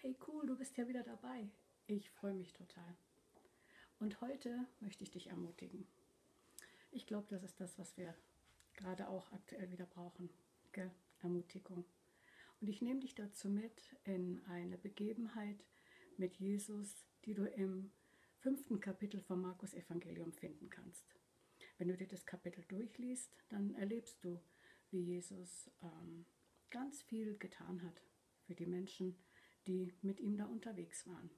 Hey cool, du bist ja wieder dabei. Ich freue mich total. Und heute möchte ich dich ermutigen. Ich glaube, das ist das, was wir gerade auch aktuell wieder brauchen. Gell? Ermutigung. Und ich nehme dich dazu mit in eine Begebenheit mit Jesus, die du im fünften Kapitel vom Markus Evangelium finden kannst. Wenn du dir das Kapitel durchliest, dann erlebst du, wie Jesus ähm, ganz viel getan hat für die Menschen, die mit ihm da unterwegs waren.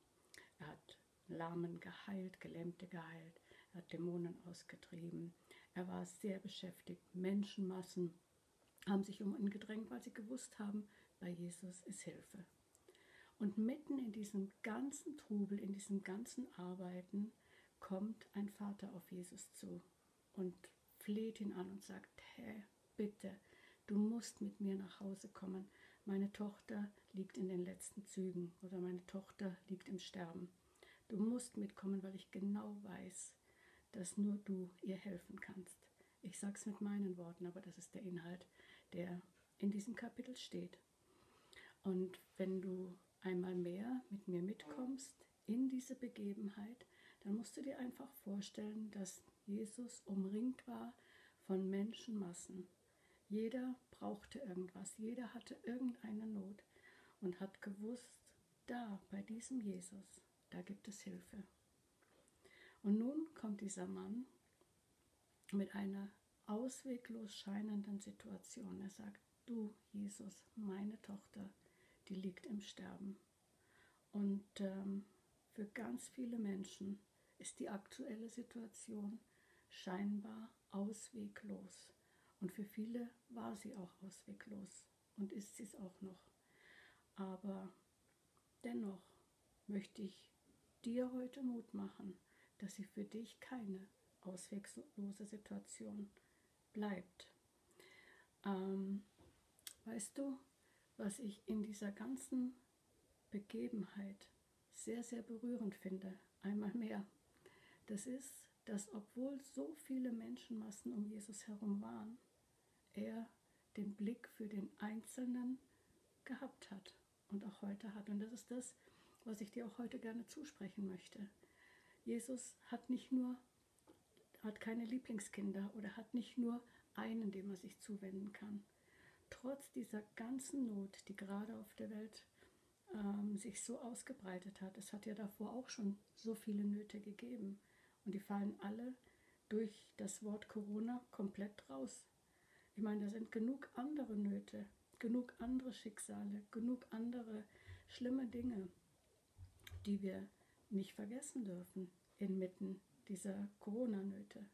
Er hat Lahmen geheilt, Gelähmte geheilt, er hat Dämonen ausgetrieben. Er war sehr beschäftigt. Menschenmassen haben sich um ihn gedrängt, weil sie gewusst haben, bei Jesus ist Hilfe. Und mitten in diesem ganzen Trubel, in diesem ganzen Arbeiten, kommt ein Vater auf Jesus zu und fleht ihn an und sagt, Herr, bitte, du musst mit mir nach Hause kommen meine Tochter liegt in den letzten Zügen oder meine Tochter liegt im Sterben. Du musst mitkommen, weil ich genau weiß, dass nur du ihr helfen kannst. Ich sage es mit meinen Worten, aber das ist der Inhalt, der in diesem Kapitel steht. Und wenn du einmal mehr mit mir mitkommst in diese Begebenheit, dann musst du dir einfach vorstellen, dass Jesus umringt war von Menschenmassen. Jeder brauchte irgendwas, jeder hatte irgendeine Not und hat gewusst, da bei diesem Jesus, da gibt es Hilfe. Und nun kommt dieser Mann mit einer ausweglos scheinenden Situation. Er sagt, du Jesus, meine Tochter, die liegt im Sterben. Und ähm, für ganz viele Menschen ist die aktuelle Situation scheinbar ausweglos. Und für viele war sie auch ausweglos und ist sie es auch noch. Aber dennoch möchte ich dir heute Mut machen, dass sie für dich keine ausweglose Situation bleibt. Ähm, weißt du, was ich in dieser ganzen Begebenheit sehr, sehr berührend finde, einmal mehr, das ist, dass obwohl so viele Menschenmassen um Jesus herum waren, er den Blick für den Einzelnen gehabt hat und auch heute hat. Und das ist das, was ich dir auch heute gerne zusprechen möchte. Jesus hat nicht nur, hat keine Lieblingskinder oder hat nicht nur einen, dem er sich zuwenden kann. Trotz dieser ganzen Not, die gerade auf der Welt ähm, sich so ausgebreitet hat, es hat ja davor auch schon so viele Nöte gegeben und die fallen alle durch das Wort Corona komplett raus. Ich meine, da sind genug andere Nöte, genug andere Schicksale, genug andere schlimme Dinge, die wir nicht vergessen dürfen inmitten dieser Corona-Nöte.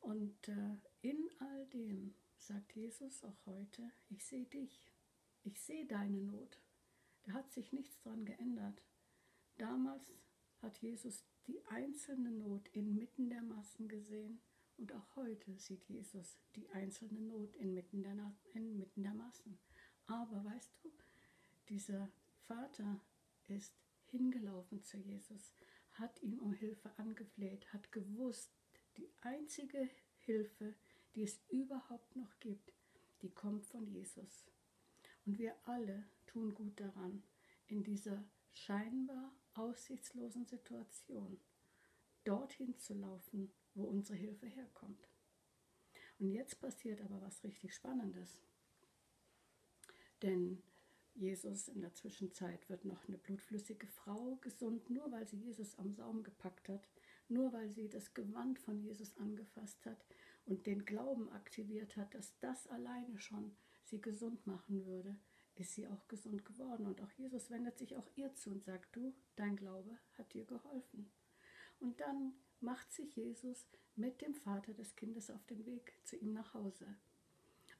Und äh, in all dem sagt Jesus auch heute, ich sehe dich, ich sehe deine Not. Da hat sich nichts dran geändert. Damals hat Jesus die einzelne Not inmitten der Massen gesehen und auch heute sieht Jesus die einzelne Not inmitten der, inmitten der Massen. Aber weißt du, dieser Vater ist hingelaufen zu Jesus, hat ihn um Hilfe angefleht, hat gewusst, die einzige Hilfe, die es überhaupt noch gibt, die kommt von Jesus. Und wir alle tun gut daran, in dieser scheinbar aussichtslosen Situation dorthin zu laufen, wo unsere Hilfe herkommt. Und jetzt passiert aber was richtig Spannendes. Denn Jesus in der Zwischenzeit wird noch eine blutflüssige Frau gesund, nur weil sie Jesus am Saum gepackt hat, nur weil sie das Gewand von Jesus angefasst hat und den Glauben aktiviert hat, dass das alleine schon sie gesund machen würde, ist sie auch gesund geworden. Und auch Jesus wendet sich auch ihr zu und sagt, du, dein Glaube hat dir geholfen. Und dann macht sich Jesus mit dem Vater des Kindes auf den Weg zu ihm nach Hause.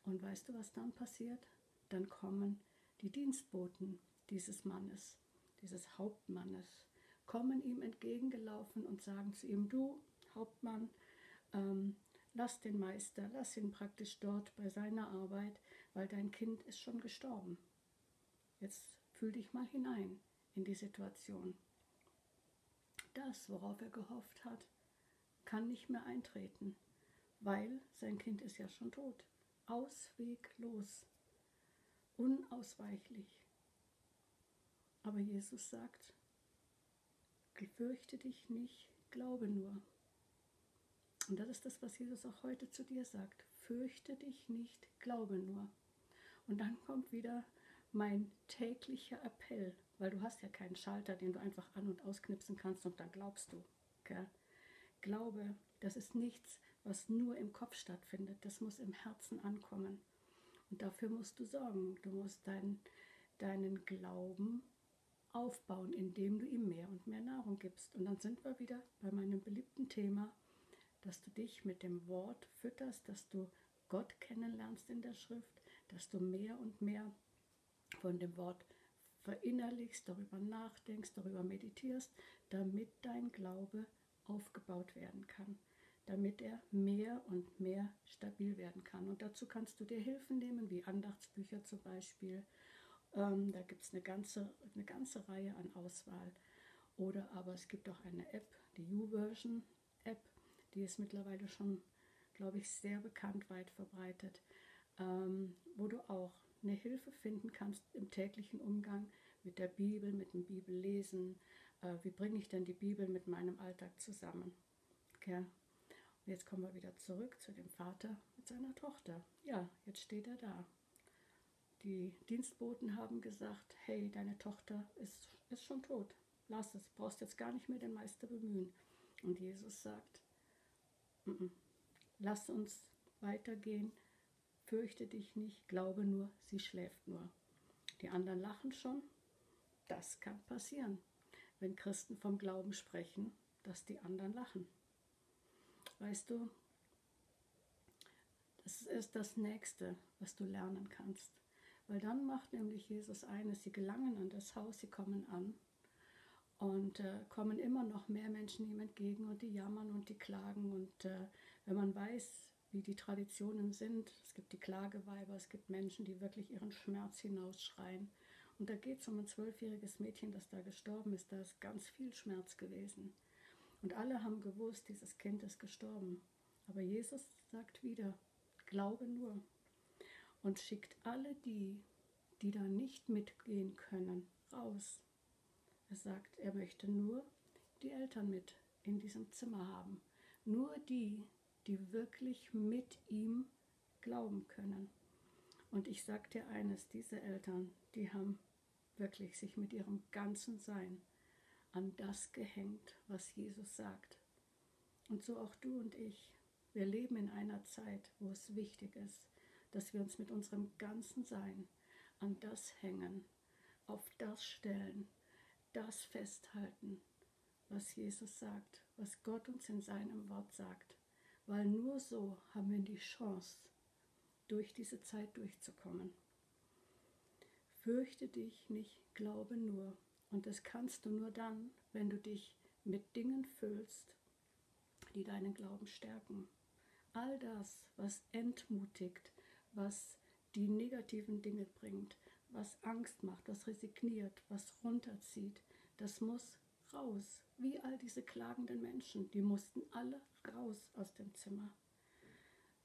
Und weißt du, was dann passiert? Dann kommen die Dienstboten dieses Mannes, dieses Hauptmannes, kommen ihm entgegengelaufen und sagen zu ihm, du Hauptmann, ähm, lass den Meister, lass ihn praktisch dort bei seiner Arbeit, weil dein Kind ist schon gestorben. Jetzt fühl dich mal hinein in die Situation. Das, worauf er gehofft hat, kann nicht mehr eintreten, weil sein Kind ist ja schon tot. Ausweglos, unausweichlich. Aber Jesus sagt, fürchte dich nicht, glaube nur. Und das ist das, was Jesus auch heute zu dir sagt. Fürchte dich nicht, glaube nur. Und dann kommt wieder mein täglicher Appell, weil du hast ja keinen Schalter, den du einfach an- und ausknipsen kannst und dann glaubst du. Gell? Glaube, das ist nichts, was nur im Kopf stattfindet. Das muss im Herzen ankommen. Und dafür musst du sorgen. Du musst dein, deinen Glauben aufbauen, indem du ihm mehr und mehr Nahrung gibst. Und dann sind wir wieder bei meinem beliebten Thema, dass du dich mit dem Wort fütterst, dass du Gott kennenlernst in der Schrift, dass du mehr und mehr von dem Wort verinnerlichst, darüber nachdenkst, darüber meditierst, damit dein Glaube aufgebaut werden kann, damit er mehr und mehr stabil werden kann. Und dazu kannst du dir Hilfen nehmen, wie Andachtsbücher zum Beispiel. Ähm, da gibt es eine ganze, eine ganze Reihe an Auswahl. Oder aber es gibt auch eine App, die U-Version App, die ist mittlerweile schon, glaube ich, sehr bekannt, weit verbreitet, ähm, wo du auch eine Hilfe finden kannst im täglichen Umgang mit der Bibel, mit dem Bibellesen. Äh, wie bringe ich denn die Bibel mit meinem Alltag zusammen? Okay. Und jetzt kommen wir wieder zurück zu dem Vater mit seiner Tochter. Ja, jetzt steht er da. Die Dienstboten haben gesagt, hey, deine Tochter ist, ist schon tot. Lass es, brauchst jetzt gar nicht mehr den Meister bemühen. Und Jesus sagt, N -n. lass uns weitergehen, fürchte dich nicht, glaube nur, sie schläft nur. Die anderen lachen schon, das kann passieren, wenn Christen vom Glauben sprechen, dass die anderen lachen. Weißt du, das ist das Nächste, was du lernen kannst. Weil dann macht nämlich Jesus eines, sie gelangen an das Haus, sie kommen an und äh, kommen immer noch mehr Menschen ihm entgegen und die jammern und die klagen. Und äh, wenn man weiß, wie die Traditionen sind, es gibt die Klageweiber, es gibt Menschen, die wirklich ihren Schmerz hinausschreien. Und da geht es um ein zwölfjähriges Mädchen, das da gestorben ist. Da ist ganz viel Schmerz gewesen. Und alle haben gewusst, dieses Kind ist gestorben. Aber Jesus sagt wieder, glaube nur. Und schickt alle die, die da nicht mitgehen können, raus. Er sagt, er möchte nur die Eltern mit in diesem Zimmer haben. Nur die, die wirklich mit ihm glauben können. Und ich sage dir eines, diese Eltern, die haben wirklich sich mit ihrem ganzen Sein an das gehängt, was Jesus sagt. Und so auch du und ich. Wir leben in einer Zeit, wo es wichtig ist, dass wir uns mit unserem ganzen Sein an das hängen, auf das stellen, das festhalten, was Jesus sagt, was Gott uns in seinem Wort sagt, weil nur so haben wir die Chance, durch diese Zeit durchzukommen. Fürchte dich nicht, glaube nur. Und das kannst du nur dann, wenn du dich mit Dingen füllst, die deinen Glauben stärken. All das, was entmutigt, was die negativen Dinge bringt, was Angst macht, was resigniert, was runterzieht, das muss raus. Wie all diese klagenden Menschen, die mussten alle raus aus dem Zimmer.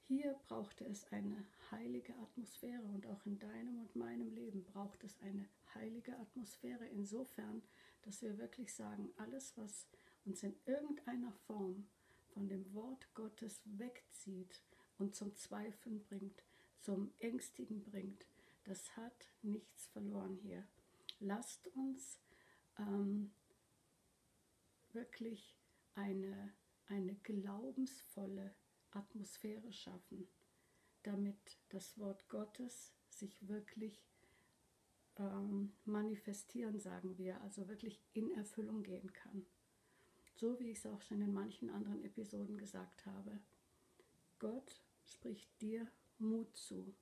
Hier brauchte es eine heilige Atmosphäre und auch in deinem und meinem Leben braucht es eine heilige Atmosphäre insofern, dass wir wirklich sagen, alles, was uns in irgendeiner Form von dem Wort Gottes wegzieht und zum Zweifeln bringt, zum Ängstigen bringt, das hat nichts verloren hier. Lasst uns ähm, wirklich eine, eine glaubensvolle Atmosphäre schaffen, damit das Wort Gottes sich wirklich ähm, manifestieren, sagen wir, also wirklich in Erfüllung gehen kann. So wie ich es auch schon in manchen anderen Episoden gesagt habe. Gott spricht dir Mut zu.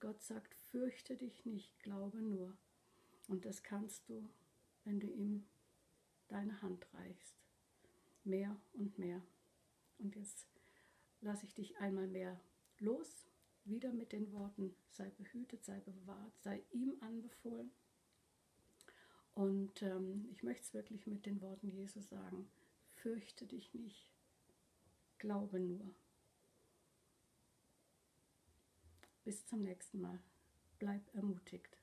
Gott sagt, fürchte dich nicht, glaube nur. Und das kannst du, wenn du ihm deine Hand reichst. Mehr und mehr. Und jetzt lasse ich dich einmal mehr los, wieder mit den Worten, sei behütet, sei bewahrt, sei ihm anbefohlen. Und ähm, ich möchte es wirklich mit den Worten Jesus sagen, fürchte dich nicht, glaube nur. Bis zum nächsten Mal. Bleib ermutigt.